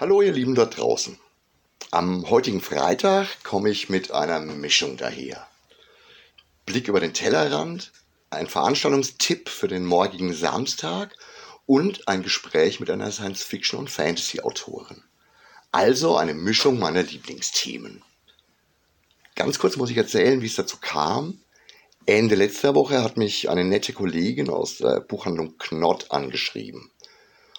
Hallo ihr Lieben dort draußen. Am heutigen Freitag komme ich mit einer Mischung daher. Blick über den Tellerrand, ein Veranstaltungstipp für den morgigen Samstag und ein Gespräch mit einer Science-Fiction- und Fantasy-Autorin. Also eine Mischung meiner Lieblingsthemen. Ganz kurz muss ich erzählen, wie es dazu kam. Ende letzter Woche hat mich eine nette Kollegin aus der Buchhandlung Knott angeschrieben,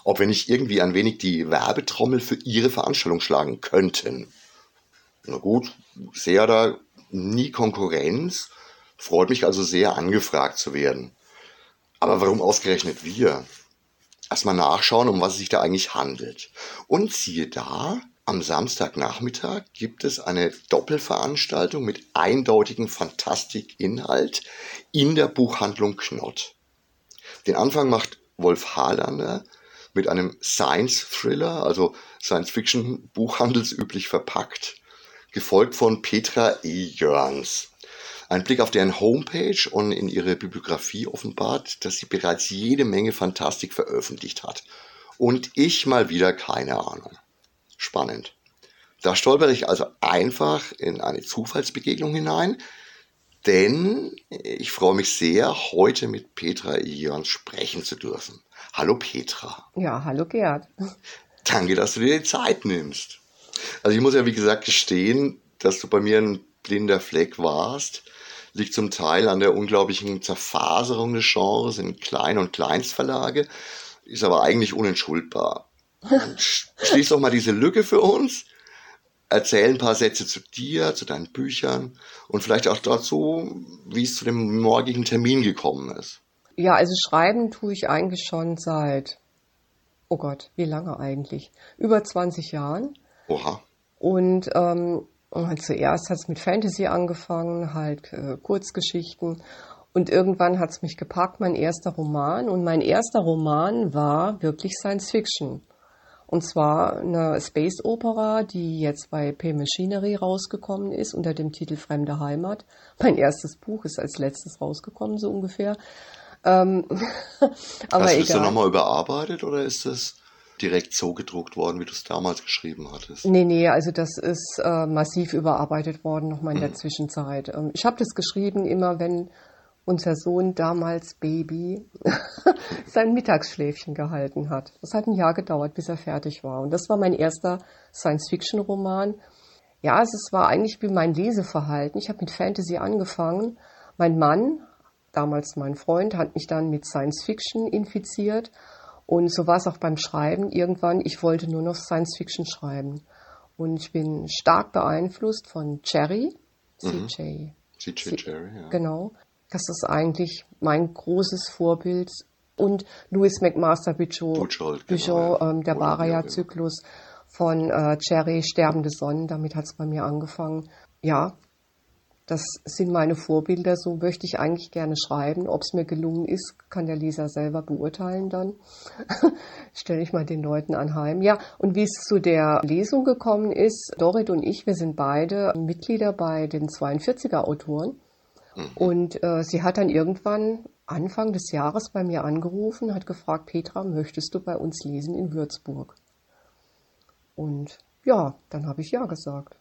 ob wir nicht irgendwie ein wenig die Werbetrommel für ihre Veranstaltung schlagen könnten. Na gut, sehe da nie Konkurrenz, freut mich also sehr angefragt zu werden. Aber warum ausgerechnet wir? Erstmal nachschauen, um was es sich da eigentlich handelt. Und siehe da, am Samstagnachmittag gibt es eine Doppelveranstaltung mit eindeutigem Fantastikinhalt in der Buchhandlung Knott. Den Anfang macht Wolf Harlander mit einem Science-Thriller, also Science-Fiction buchhandelsüblich verpackt, gefolgt von Petra E. Jörns. Ein Blick auf deren Homepage und in ihre Bibliografie offenbart, dass sie bereits jede Menge Fantastik veröffentlicht hat. Und ich mal wieder keine Ahnung. Spannend. Da stolpere ich also einfach in eine Zufallsbegegnung hinein, denn ich freue mich sehr, heute mit Petra Ions sprechen zu dürfen. Hallo Petra. Ja, hallo Gerd. Danke, dass du dir die Zeit nimmst. Also ich muss ja wie gesagt gestehen, dass du bei mir ein blinder Fleck warst, liegt zum Teil an der unglaublichen Zerfaserung des Genres in Klein- und Kleinstverlage, ist aber eigentlich unentschuldbar. Schließ doch mal diese Lücke für uns. Erzähl ein paar Sätze zu dir, zu deinen Büchern und vielleicht auch dazu, wie es zu dem morgigen Termin gekommen ist. Ja, also schreiben tue ich eigentlich schon seit, oh Gott, wie lange eigentlich? Über 20 Jahren. Oha. Und ähm, zuerst hat es mit Fantasy angefangen, halt äh, Kurzgeschichten. Und irgendwann hat es mich gepackt, mein erster Roman. Und mein erster Roman war wirklich Science Fiction. Und zwar eine Space Opera, die jetzt bei P Machinery rausgekommen ist unter dem Titel Fremde Heimat. Mein erstes Buch ist als letztes rausgekommen, so ungefähr. Ähm, aber Hast du das dann nochmal überarbeitet oder ist das direkt so gedruckt worden, wie du es damals geschrieben hattest? Nee, nee, also das ist äh, massiv überarbeitet worden nochmal in mhm. der Zwischenzeit. Ähm, ich habe das geschrieben immer, wenn unser Sohn damals Baby sein Mittagsschläfchen gehalten hat. Das hat ein Jahr gedauert, bis er fertig war. Und das war mein erster Science-Fiction-Roman. Ja, also es war eigentlich wie mein Leseverhalten. Ich habe mit Fantasy angefangen. Mein Mann, damals mein Freund, hat mich dann mit Science-Fiction infiziert. Und so war es auch beim Schreiben irgendwann. Ich wollte nur noch Science-Fiction schreiben. Und ich bin stark beeinflusst von Cherry, CJ. Mhm. CJ Cherry, ja. Genau. Das ist eigentlich mein großes Vorbild. Und Louis McMaster Bichot, Bichot ähm, der Baraya-Zyklus von äh, Cherry, Sterbende Sonnen, damit hat es bei mir angefangen. Ja, das sind meine Vorbilder, so möchte ich eigentlich gerne schreiben. Ob es mir gelungen ist, kann der Leser selber beurteilen dann. Stelle ich mal den Leuten anheim. Ja, und wie es zu der Lesung gekommen ist, Dorit und ich, wir sind beide Mitglieder bei den 42er Autoren. Mhm. Und äh, sie hat dann irgendwann Anfang des Jahres bei mir angerufen, hat gefragt, Petra, möchtest du bei uns lesen in Würzburg? Und ja, dann habe ich ja gesagt.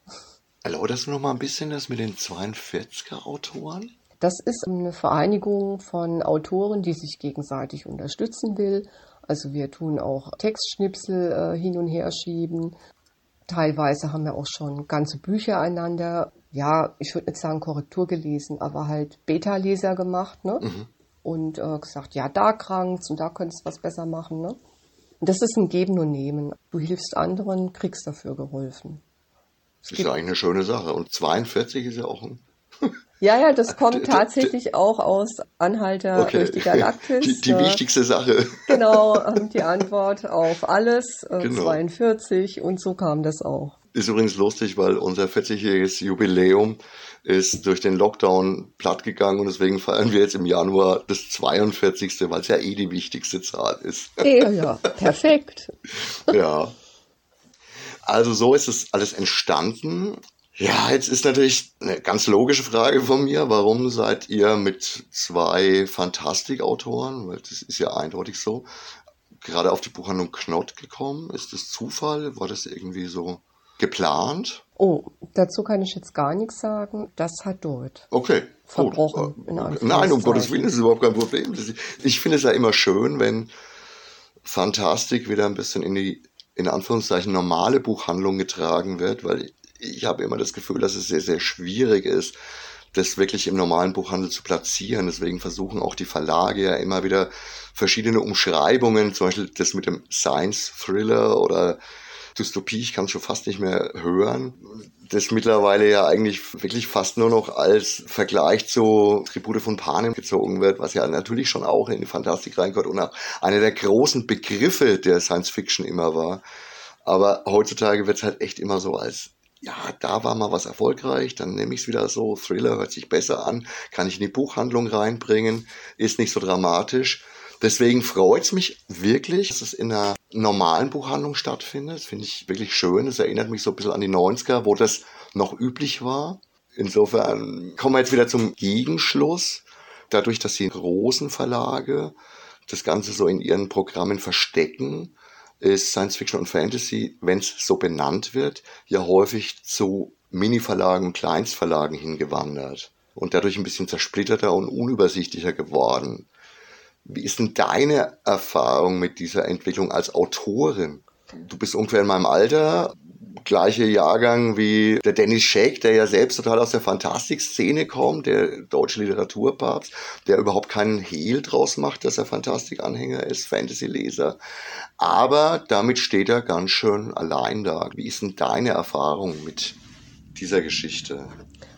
Erläuterst du noch mal ein bisschen das mit den 42er Autoren? Das ist eine Vereinigung von Autoren, die sich gegenseitig unterstützen will. Also wir tun auch Textschnipsel äh, hin und her schieben. Teilweise haben wir auch schon ganze Bücher einander ja, ich würde nicht sagen Korrektur gelesen, aber halt Beta-Leser gemacht, ne? Mhm. Und äh, gesagt, ja, da krankt's und da könntest du was besser machen, ne? Und das ist ein Geben und Nehmen. Du hilfst anderen, kriegst dafür geholfen. Das ist ja eigentlich eine schöne Sache. Und 42 ist ja auch ein ja, ja, das kommt tatsächlich auch aus Anhalter okay. durch die Galaktis. Die, die wichtigste Sache. Genau, die Antwort auf alles, äh, genau. 42 und so kam das auch. Ist übrigens lustig, weil unser 40-jähriges Jubiläum ist durch den Lockdown platt gegangen und deswegen feiern wir jetzt im Januar das 42. weil es ja eh die wichtigste Zahl ist. Ja, ja, perfekt. ja. Also so ist es alles entstanden. Ja, jetzt ist natürlich eine ganz logische Frage von mir. Warum seid ihr mit zwei Fantastikautoren, weil das ist ja eindeutig so, gerade auf die Buchhandlung Knott gekommen? Ist das Zufall? War das irgendwie so geplant? Oh, dazu kann ich jetzt gar nichts sagen. Das hat dort. Okay. Verbrochen. Gut. Nein, um Gottes Willen, das ist überhaupt kein Problem. Ich finde es ja immer schön, wenn Fantastik wieder ein bisschen in die, in Anführungszeichen, normale Buchhandlung getragen wird, weil ich habe immer das Gefühl, dass es sehr, sehr schwierig ist, das wirklich im normalen Buchhandel zu platzieren. Deswegen versuchen auch die Verlage ja immer wieder verschiedene Umschreibungen, zum Beispiel das mit dem Science Thriller oder Dystopie, ich kann es schon fast nicht mehr hören. Das mittlerweile ja eigentlich wirklich fast nur noch als Vergleich zu Tribute von Panem gezogen wird, was ja natürlich schon auch in die Fantastik reingehört und auch einer der großen Begriffe der Science Fiction immer war. Aber heutzutage wird es halt echt immer so als ja, da war mal was erfolgreich, dann nehme ich es wieder so, Thriller hört sich besser an, kann ich in die Buchhandlung reinbringen, ist nicht so dramatisch. Deswegen freut es mich wirklich, dass es in einer normalen Buchhandlung stattfindet. Das finde ich wirklich schön. Es erinnert mich so ein bisschen an die 90er, wo das noch üblich war. Insofern kommen wir jetzt wieder zum Gegenschluss. Dadurch, dass die großen Verlage das Ganze so in ihren Programmen verstecken, ist Science Fiction und Fantasy, wenn es so benannt wird, ja häufig zu Mini-Verlagen und Kleinstverlagen hingewandert und dadurch ein bisschen zersplitterter und unübersichtlicher geworden. Wie ist denn deine Erfahrung mit dieser Entwicklung als Autorin? Du bist ungefähr in meinem Alter, gleiche Jahrgang wie der Dennis Shake, der ja selbst total aus der Fantastik-Szene kommt, der deutsche Literaturpapst, der überhaupt keinen Hehl draus macht, dass er Fantastik-Anhänger ist, Fantasy-Leser. Aber damit steht er ganz schön allein da. Wie ist denn deine Erfahrung mit dieser Geschichte?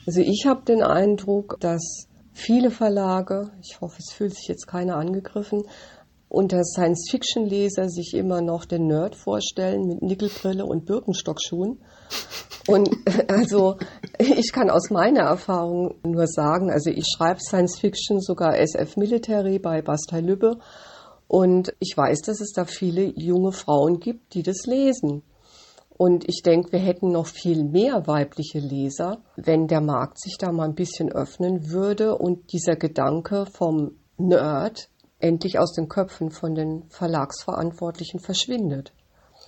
Also ich habe den Eindruck, dass viele Verlage, ich hoffe, es fühlt sich jetzt keiner angegriffen, unter Science-Fiction-Leser sich immer noch den Nerd vorstellen mit Nickelbrille und Birkenstockschuhen. Und also ich kann aus meiner Erfahrung nur sagen, also ich schreibe Science-Fiction sogar SF Military bei Bastei Lübbe und ich weiß, dass es da viele junge Frauen gibt, die das lesen. Und ich denke, wir hätten noch viel mehr weibliche Leser, wenn der Markt sich da mal ein bisschen öffnen würde und dieser Gedanke vom Nerd endlich aus den Köpfen von den Verlagsverantwortlichen verschwindet.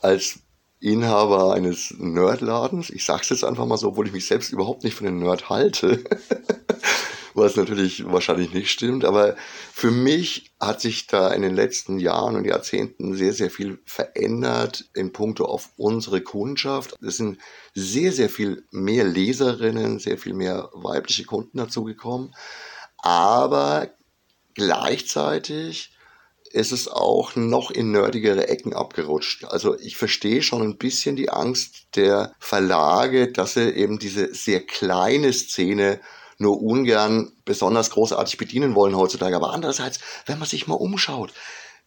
Als Inhaber eines Nerdladens, ich sage es jetzt einfach mal so, obwohl ich mich selbst überhaupt nicht für den Nerd halte, was natürlich wahrscheinlich nicht stimmt. Aber für mich hat sich da in den letzten Jahren und Jahrzehnten sehr, sehr viel verändert in puncto auf unsere Kundschaft. Es sind sehr, sehr viel mehr Leserinnen, sehr viel mehr weibliche Kunden dazugekommen. Aber gleichzeitig ist es auch noch in nerdigere Ecken abgerutscht. Also ich verstehe schon ein bisschen die Angst der Verlage, dass sie eben diese sehr kleine Szene nur ungern besonders großartig bedienen wollen heutzutage. Aber andererseits, wenn man sich mal umschaut,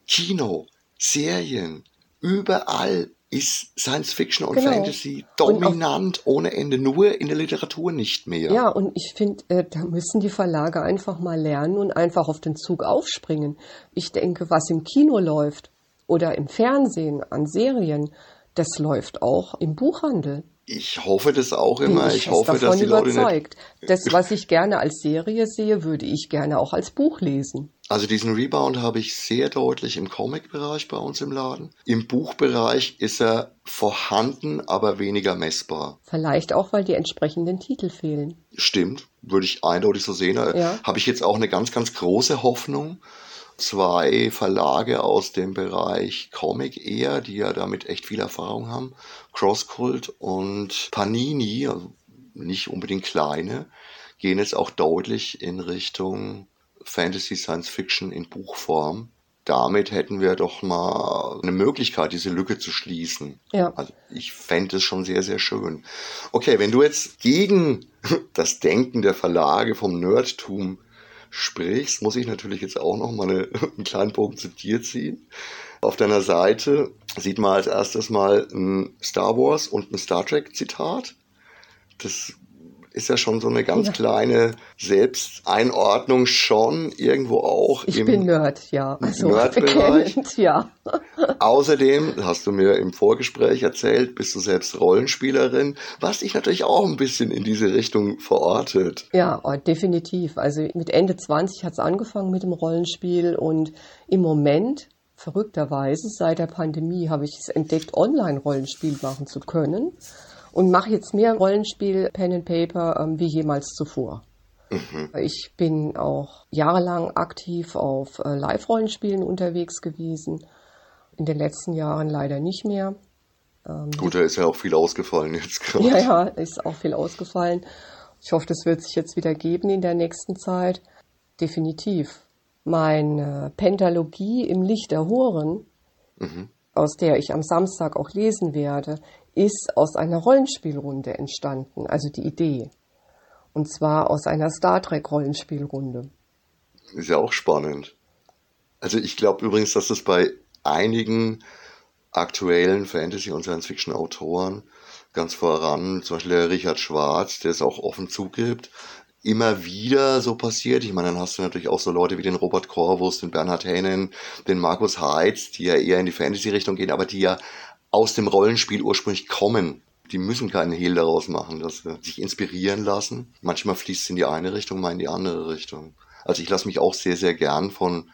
Kino, Serien, überall ist Science Fiction und genau. Fantasy dominant und ohne Ende, nur in der Literatur nicht mehr. Ja, und ich finde, äh, da müssen die Verlage einfach mal lernen und einfach auf den Zug aufspringen. Ich denke, was im Kino läuft oder im Fernsehen an Serien, das läuft auch im Buchhandel. Ich hoffe das auch immer. ich, ich hoffe, davon dass die überzeugt. Leute das, was ich gerne als Serie sehe, würde ich gerne auch als Buch lesen. Also diesen Rebound habe ich sehr deutlich im Comic-Bereich bei uns im Laden. Im Buchbereich ist er vorhanden, aber weniger messbar. Vielleicht auch, weil die entsprechenden Titel fehlen. Stimmt, würde ich eindeutig so sehen. Ja. Habe ich jetzt auch eine ganz, ganz große Hoffnung, zwei Verlage aus dem Bereich Comic eher, die ja damit echt viel Erfahrung haben. Crosscult und Panini, also nicht unbedingt kleine, gehen jetzt auch deutlich in Richtung Fantasy Science Fiction in Buchform. Damit hätten wir doch mal eine Möglichkeit, diese Lücke zu schließen. Ja. Also ich fände es schon sehr, sehr schön. Okay, wenn du jetzt gegen das Denken der Verlage vom Nerdtum sprichst, muss ich natürlich jetzt auch noch mal eine, einen kleinen Bogen zu dir ziehen. Auf deiner Seite sieht man als erstes mal ein Star Wars und ein Star Trek Zitat. Das ist ja schon so eine ganz ja. kleine Selbsteinordnung schon irgendwo auch ich im bin Nerd, ja. Also Nerdbereich. ja. Außerdem hast du mir im Vorgespräch erzählt, bist du selbst Rollenspielerin, was dich natürlich auch ein bisschen in diese Richtung verortet. Ja, oh, definitiv. Also mit Ende 20 hat es angefangen mit dem Rollenspiel und im Moment verrückterweise seit der Pandemie habe ich es entdeckt, Online-Rollenspiel machen zu können und mache jetzt mehr Rollenspiel, Pen and Paper ähm, wie jemals zuvor. Mhm. Ich bin auch jahrelang aktiv auf äh, Live-Rollenspielen unterwegs gewesen. In den letzten Jahren leider nicht mehr. Ähm, Gut, da ist ja auch viel ausgefallen jetzt gerade. Ja, ja, ist auch viel ausgefallen. Ich hoffe, das wird sich jetzt wieder geben in der nächsten Zeit. Definitiv. Meine Pentalogie im Licht der Horen, mhm. aus der ich am Samstag auch lesen werde, ist aus einer Rollenspielrunde entstanden, also die Idee. Und zwar aus einer Star Trek Rollenspielrunde. Ist ja auch spannend. Also ich glaube übrigens, dass das bei einigen aktuellen Fantasy- und Science-Fiction-Autoren ganz voran, zum Beispiel der Richard Schwarz, der es auch offen zugibt, immer wieder so passiert. Ich meine, dann hast du natürlich auch so Leute wie den Robert Corvus, den Bernhard Hennen, den Markus Heitz, die ja eher in die Fantasy-Richtung gehen, aber die ja aus dem Rollenspiel ursprünglich kommen die müssen keinen Hehl daraus machen, dass sie sich inspirieren lassen. Manchmal fließt es in die eine Richtung, mal in die andere Richtung. Also ich lasse mich auch sehr, sehr gern von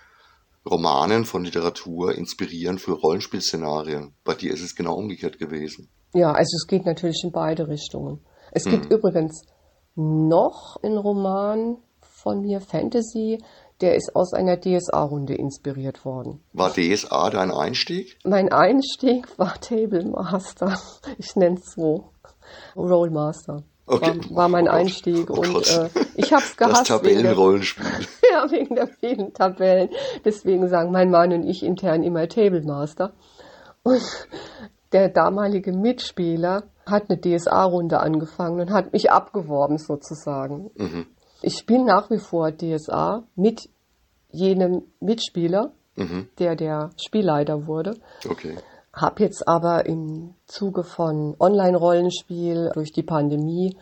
Romanen, von Literatur inspirieren für Rollenspielszenarien. Bei dir ist es genau umgekehrt gewesen. Ja, also es geht natürlich in beide Richtungen. Es gibt mhm. übrigens noch einen Roman von mir, Fantasy, der ist aus einer DSA-Runde inspiriert worden. War DSA dein Einstieg? Mein Einstieg war Table Master. Ich nenne es so. Rollmaster. Okay. War, war mein oh Einstieg oh und äh, ich habe es gehasst. Das Tabellenrollenspiel. ja, wegen der vielen Tabellen. Deswegen sagen mein Mann und ich intern immer Table Master. Und der damalige Mitspieler hat eine DSA-Runde angefangen und hat mich abgeworben sozusagen. Mhm. Ich bin nach wie vor DSA mit jenem Mitspieler, mhm. der der Spielleiter wurde. Okay. Hab jetzt aber im Zuge von Online-Rollenspiel durch die Pandemie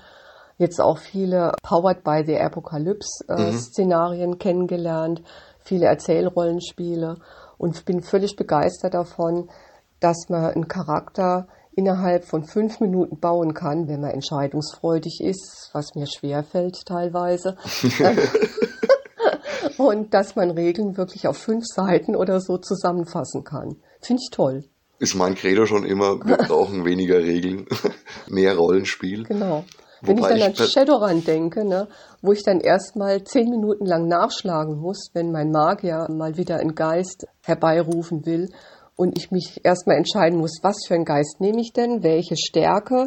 jetzt auch viele Powered by the Apocalypse äh, mhm. Szenarien kennengelernt, viele Erzählrollenspiele und bin völlig begeistert davon, dass man einen Charakter innerhalb von fünf Minuten bauen kann, wenn man entscheidungsfreudig ist, was mir schwerfällt teilweise. und dass man Regeln wirklich auf fünf Seiten oder so zusammenfassen kann. Finde ich toll. Ist mein Credo schon immer, wir brauchen weniger Regeln, mehr Rollenspiel. Genau. Wenn Wobei ich dann an Shadowrun denke, ne, wo ich dann erstmal zehn Minuten lang nachschlagen muss, wenn mein Magier mal wieder einen Geist herbeirufen will und ich mich erstmal entscheiden muss, was für einen Geist nehme ich denn, welche Stärke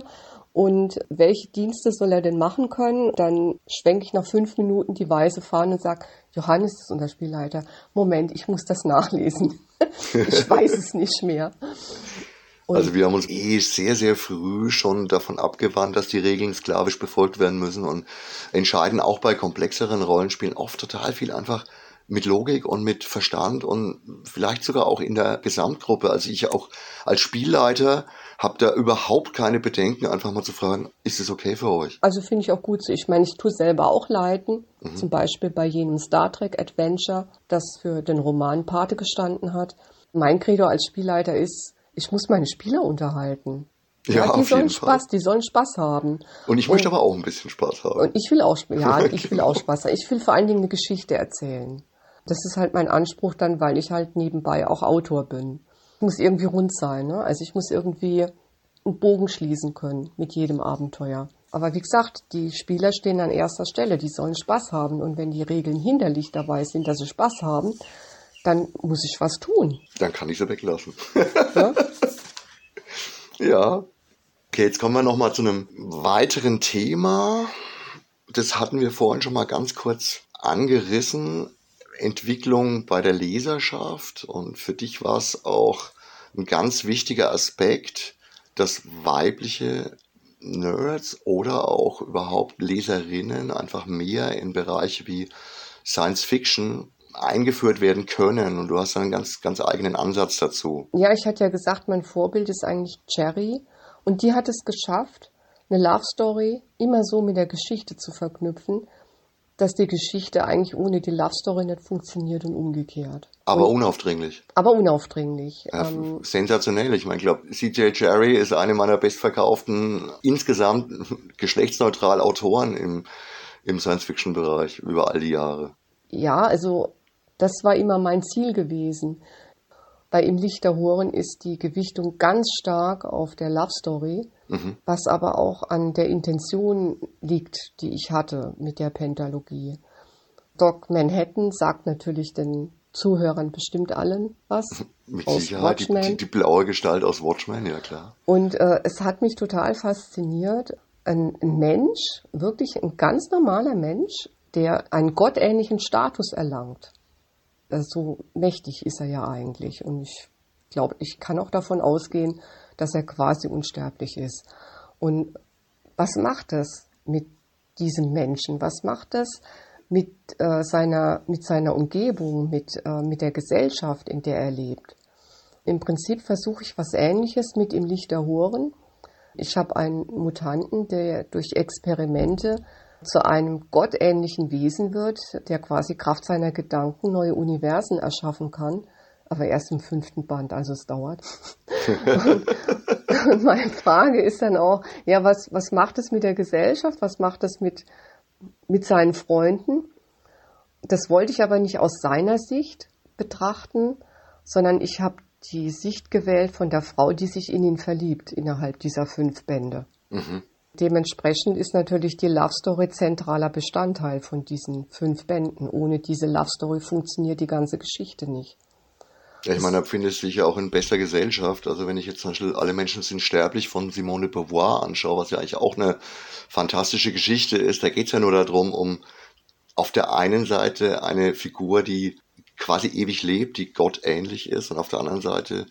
und welche Dienste soll er denn machen können. Dann schwenke ich nach fünf Minuten die weiße Fahne und sage, Johannes ist unser Spielleiter. Moment, ich muss das nachlesen. ich weiß es nicht mehr. Und also wir haben uns eh sehr, sehr früh schon davon abgewandt, dass die Regeln sklavisch befolgt werden müssen und entscheiden auch bei komplexeren Rollenspielen oft total viel einfach mit Logik und mit Verstand und vielleicht sogar auch in der Gesamtgruppe. Also ich auch als Spielleiter habe da überhaupt keine Bedenken, einfach mal zu fragen, ist es okay für euch? Also finde ich auch gut. Ich meine, ich tue selber auch leiten, mhm. zum Beispiel bei jenem Star Trek Adventure, das für den Roman Pate gestanden hat. Mein Credo als Spielleiter ist, ich muss meine Spieler unterhalten. Ja, ja die sollen Spaß, Fall. die sollen Spaß haben. Und ich möchte und, aber auch ein bisschen Spaß haben. Und ich will auch, ja, ich will auch Spaß haben. Ich will vor allen Dingen eine Geschichte erzählen. Das ist halt mein Anspruch dann, weil ich halt nebenbei auch Autor bin. Muss irgendwie rund sein, ne? Also ich muss irgendwie einen Bogen schließen können mit jedem Abenteuer. Aber wie gesagt, die Spieler stehen an erster Stelle, die sollen Spaß haben. Und wenn die Regeln hinderlich dabei sind, dass sie Spaß haben, dann muss ich was tun. Dann kann ich sie weglassen. Ja? ja. Okay, jetzt kommen wir nochmal zu einem weiteren Thema. Das hatten wir vorhin schon mal ganz kurz angerissen. Entwicklung bei der Leserschaft. Und für dich war es auch ein ganz wichtiger Aspekt, dass weibliche Nerds oder auch überhaupt Leserinnen einfach mehr in Bereiche wie Science Fiction eingeführt werden können. Und du hast einen ganz, ganz eigenen Ansatz dazu. Ja, ich hatte ja gesagt, mein Vorbild ist eigentlich Cherry und die hat es geschafft, eine Love Story immer so mit der Geschichte zu verknüpfen, dass die Geschichte eigentlich ohne die Love Story nicht funktioniert und umgekehrt. Aber und, unaufdringlich. Aber unaufdringlich. Ja, ähm, sensationell. Ich meine, ich glaube, CJ Cherry ist eine meiner bestverkauften, insgesamt geschlechtsneutral Autoren im, im Science-Fiction-Bereich über all die Jahre. Ja, also das war immer mein Ziel gewesen. Bei Im Licht der Horen ist die Gewichtung ganz stark auf der Love Story, mhm. was aber auch an der Intention liegt, die ich hatte mit der Pentalogie. Doc Manhattan sagt natürlich den Zuhörern bestimmt allen was. Mit aus Sicherheit, Watchmen. Die, die, die, blaue Gestalt aus Watchmen, ja klar. Und äh, es hat mich total fasziniert. Ein, ein Mensch, wirklich ein ganz normaler Mensch, der einen gottähnlichen Status erlangt. Äh, so mächtig ist er ja eigentlich. Und ich glaube, ich kann auch davon ausgehen, dass er quasi unsterblich ist. Und was macht das mit diesem Menschen? Was macht das mit, äh, seiner, mit seiner Umgebung, mit, äh, mit der Gesellschaft, in der er lebt? Im Prinzip versuche ich was Ähnliches mit im Licht der Horen. Ich habe einen Mutanten, der durch Experimente zu einem gottähnlichen Wesen wird, der quasi Kraft seiner Gedanken neue Universen erschaffen kann, aber erst im fünften Band, also es dauert. und, meine Frage ist dann auch, ja, was, was macht es mit der Gesellschaft, was macht es mit, mit seinen Freunden? Das wollte ich aber nicht aus seiner Sicht betrachten, sondern ich habe die Sicht gewählt von der Frau, die sich in ihn verliebt innerhalb dieser fünf Bände. Mhm. Dementsprechend ist natürlich die Love Story zentraler Bestandteil von diesen fünf Bänden. Ohne diese Love Story funktioniert die ganze Geschichte nicht. Ja, ich meine, da findet sich ja auch in bester Gesellschaft. Also wenn ich jetzt zum Beispiel Alle Menschen sind sterblich von Simone de Beauvoir anschaue, was ja eigentlich auch eine fantastische Geschichte ist, da geht es ja nur darum, um auf der einen Seite eine Figur, die quasi ewig lebt, die Gott ähnlich ist, und auf der anderen Seite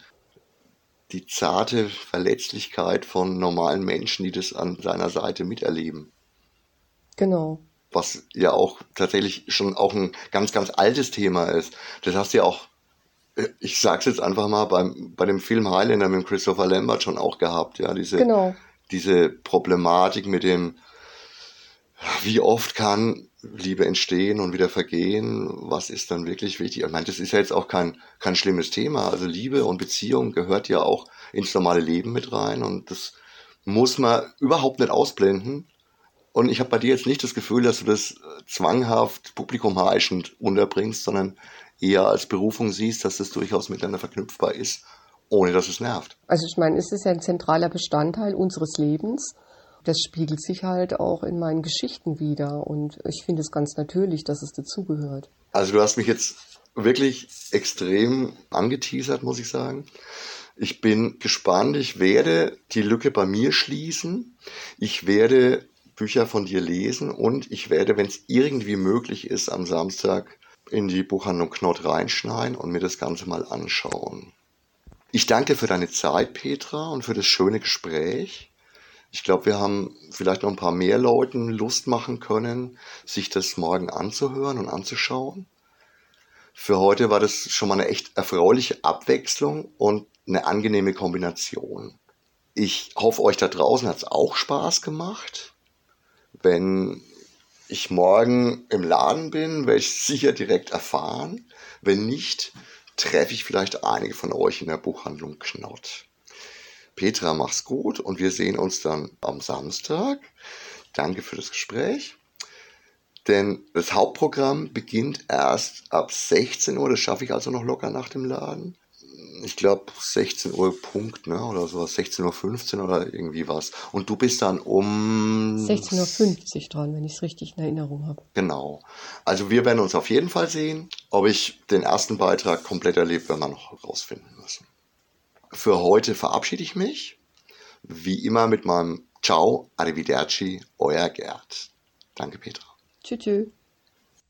die zarte Verletzlichkeit von normalen Menschen, die das an seiner Seite miterleben. Genau. Was ja auch tatsächlich schon auch ein ganz, ganz altes Thema ist. Das hast du ja auch, ich sag's jetzt einfach mal, beim, bei dem Film Highlander mit Christopher Lambert schon auch gehabt, ja, diese, genau. diese Problematik mit dem, wie oft kann Liebe entstehen und wieder vergehen? Was ist dann wirklich wichtig? Ich meine, das ist ja jetzt auch kein, kein schlimmes Thema. Also Liebe und Beziehung gehört ja auch ins normale Leben mit rein und das muss man überhaupt nicht ausblenden. Und ich habe bei dir jetzt nicht das Gefühl, dass du das zwanghaft publikumheischend unterbringst, sondern eher als Berufung siehst, dass das durchaus miteinander verknüpfbar ist, ohne dass es nervt. Also ich meine, es ist ja ein zentraler Bestandteil unseres Lebens das spiegelt sich halt auch in meinen Geschichten wieder und ich finde es ganz natürlich, dass es dazugehört. Also du hast mich jetzt wirklich extrem angeteasert, muss ich sagen. Ich bin gespannt. Ich werde die Lücke bei mir schließen. Ich werde Bücher von dir lesen und ich werde, wenn es irgendwie möglich ist, am Samstag in die Buchhandlung Knott reinschneiden und mir das Ganze mal anschauen. Ich danke für deine Zeit, Petra, und für das schöne Gespräch. Ich glaube, wir haben vielleicht noch ein paar mehr Leuten Lust machen können, sich das morgen anzuhören und anzuschauen. Für heute war das schon mal eine echt erfreuliche Abwechslung und eine angenehme Kombination. Ich hoffe, euch da draußen hat es auch Spaß gemacht. Wenn ich morgen im Laden bin, werde ich sicher direkt erfahren. Wenn nicht, treffe ich vielleicht einige von euch in der Buchhandlung Knott. Petra, mach's gut und wir sehen uns dann am Samstag. Danke für das Gespräch. Denn das Hauptprogramm beginnt erst ab 16 Uhr. Das schaffe ich also noch locker nach dem Laden. Ich glaube 16 Uhr Punkt, ne? Oder sowas, 16.15 Uhr oder irgendwie was. Und du bist dann um 16.50 Uhr dran, wenn ich es richtig in Erinnerung habe. Genau. Also wir werden uns auf jeden Fall sehen. Ob ich den ersten Beitrag komplett erlebt, werden wir noch rausfinden müssen. Für heute verabschiede ich mich. Wie immer mit meinem Ciao, Arrivederci, euer Gerd. Danke, Petra. Tschüss.